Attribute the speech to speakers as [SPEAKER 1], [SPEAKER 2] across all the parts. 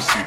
[SPEAKER 1] some seat.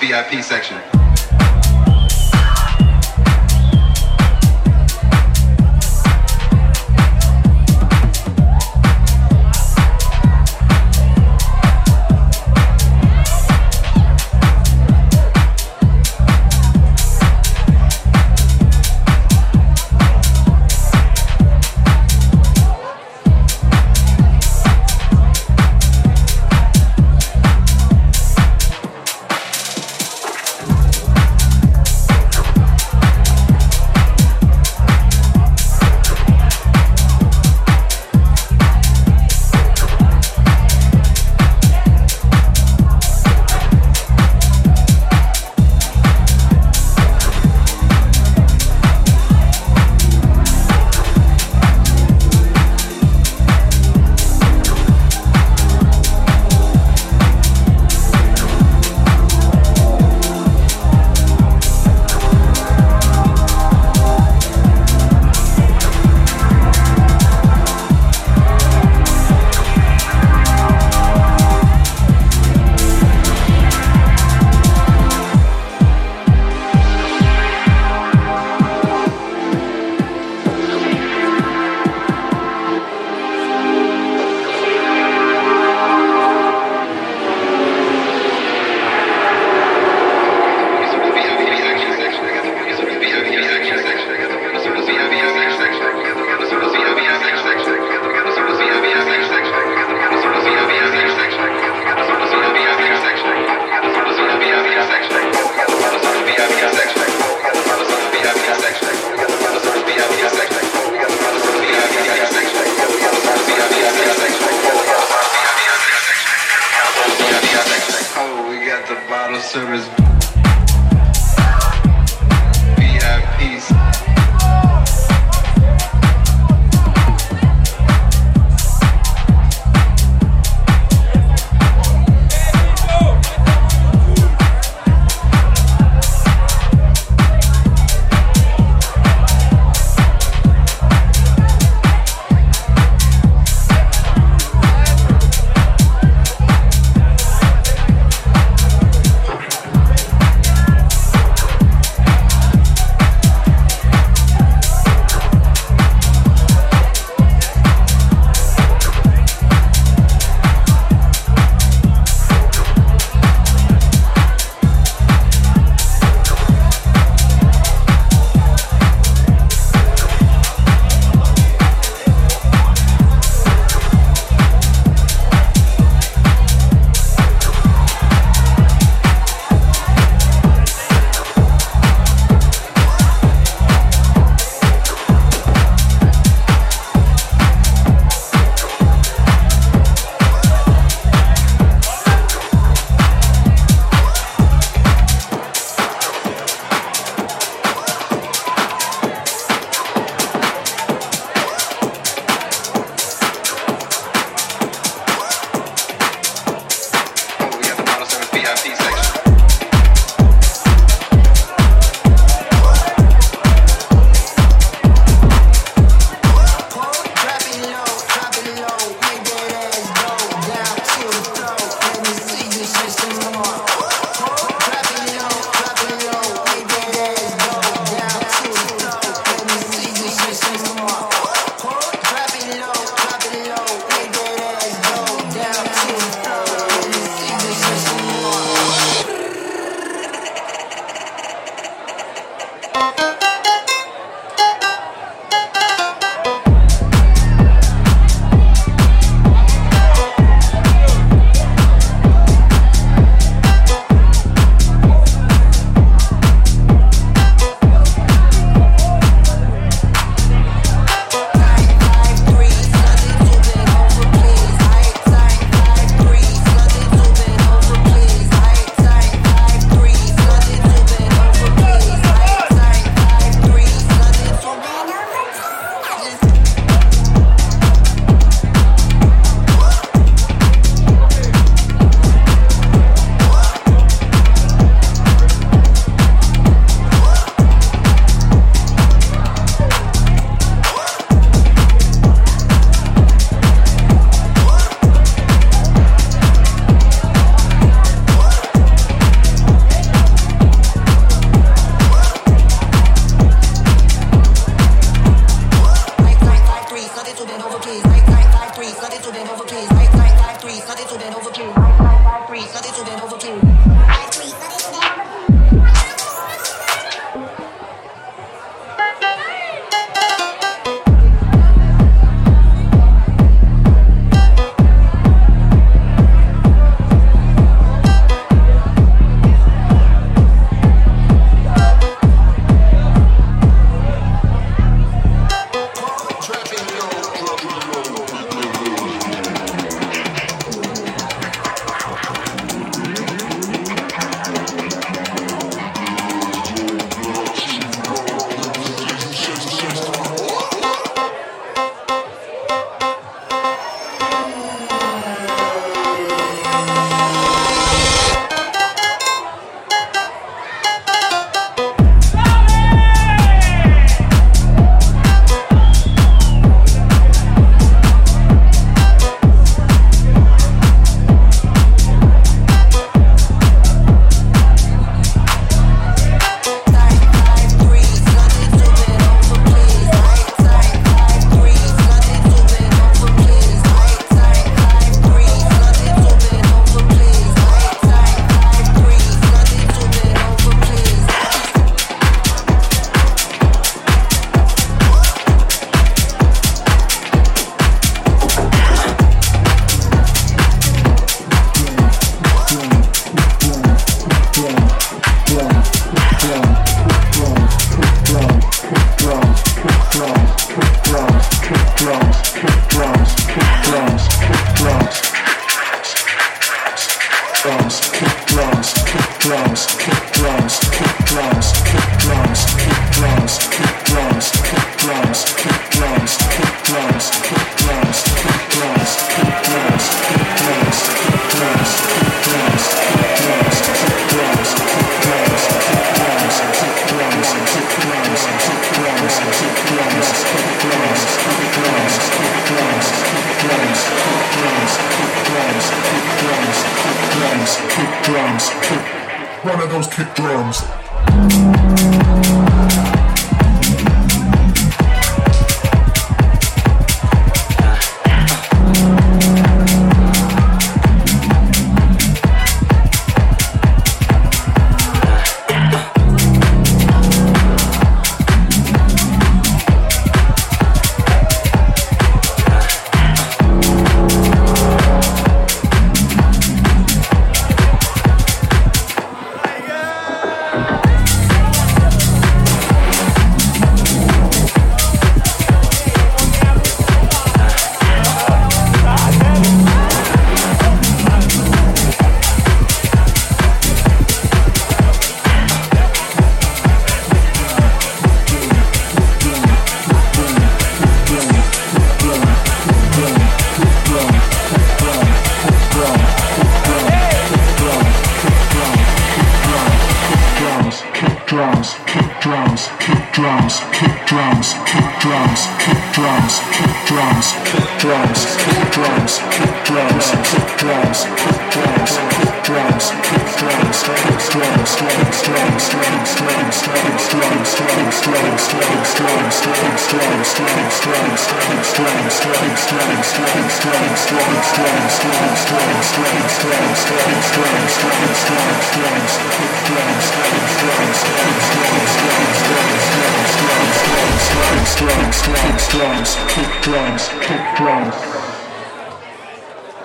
[SPEAKER 2] VIP section.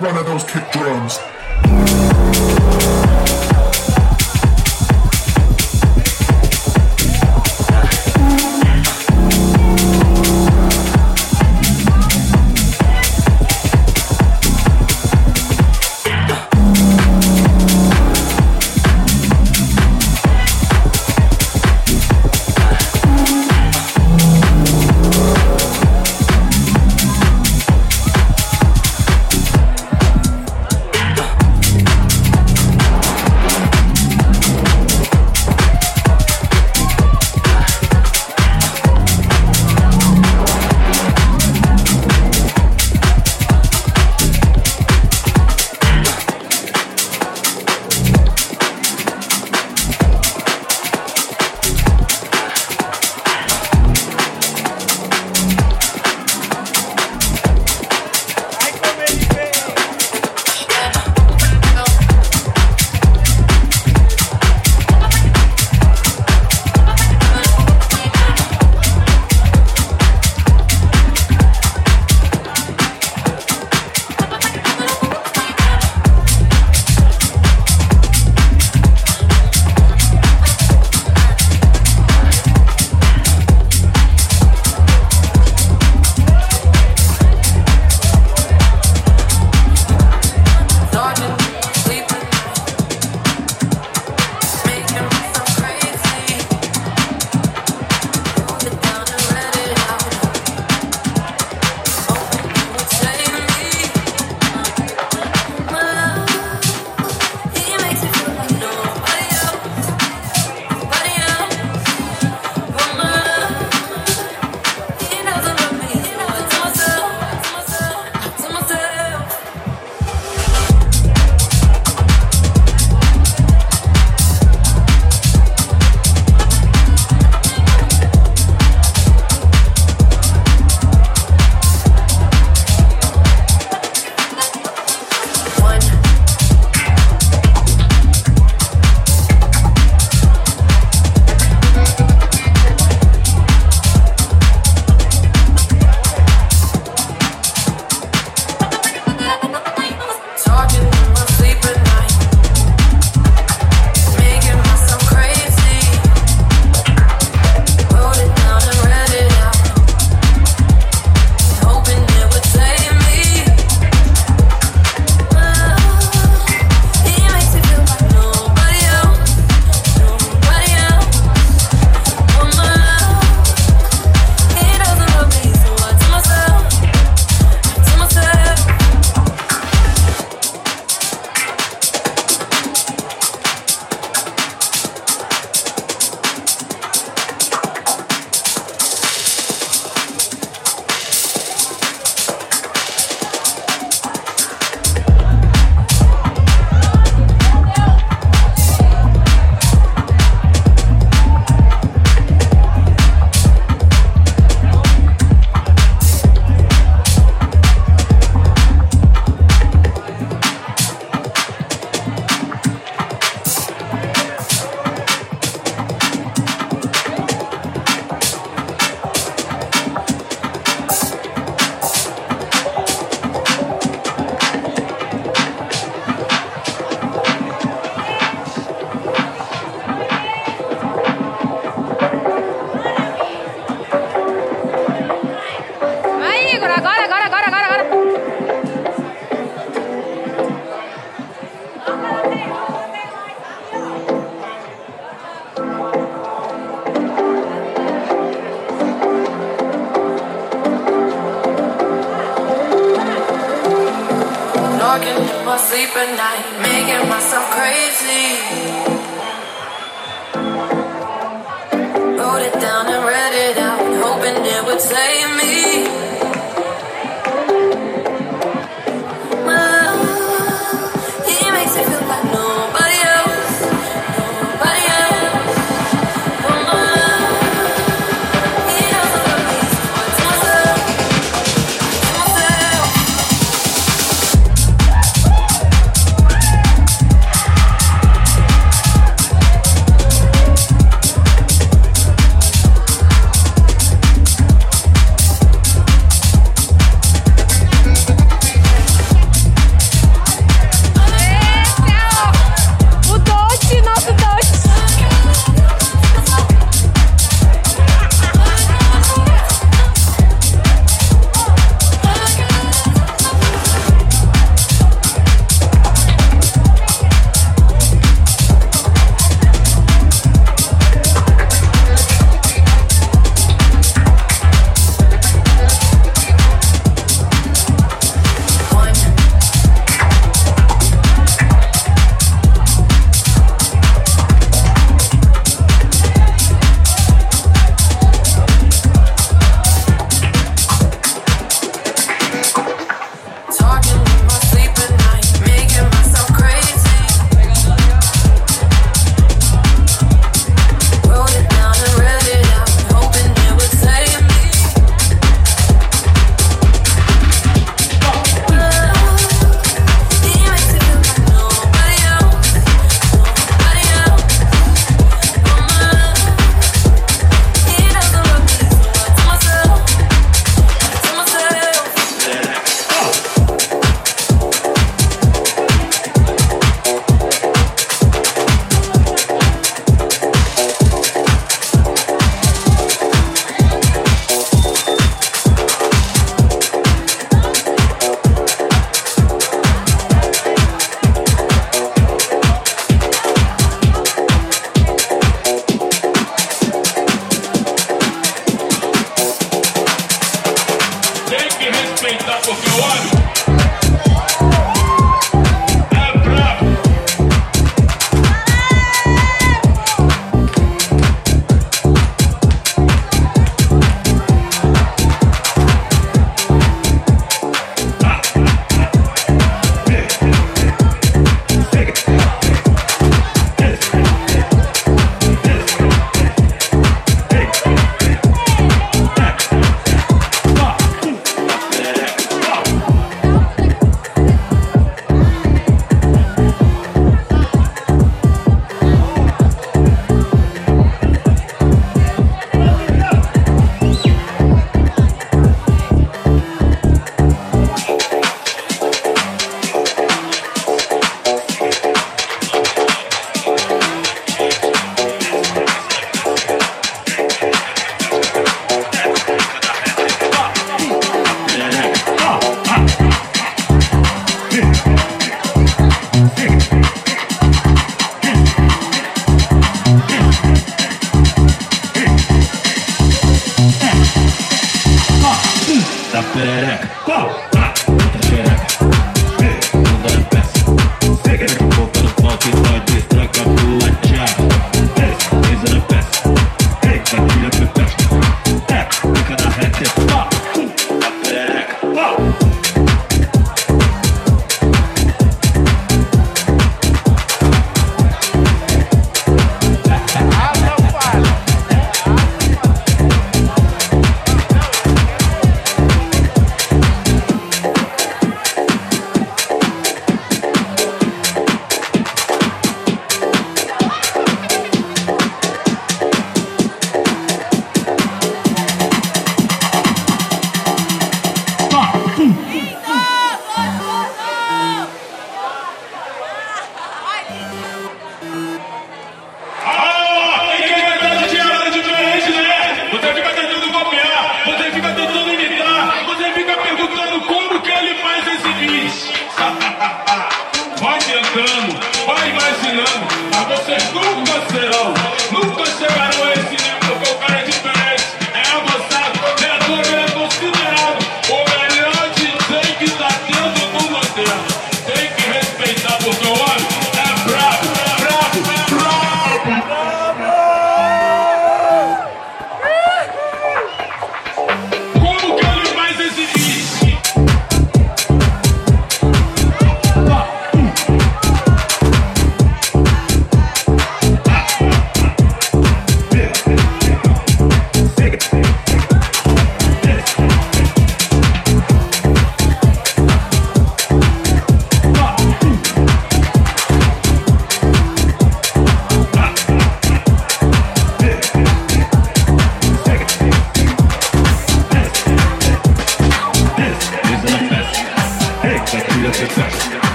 [SPEAKER 3] One of those kick drums.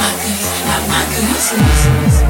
[SPEAKER 4] my goodness, not my goodness.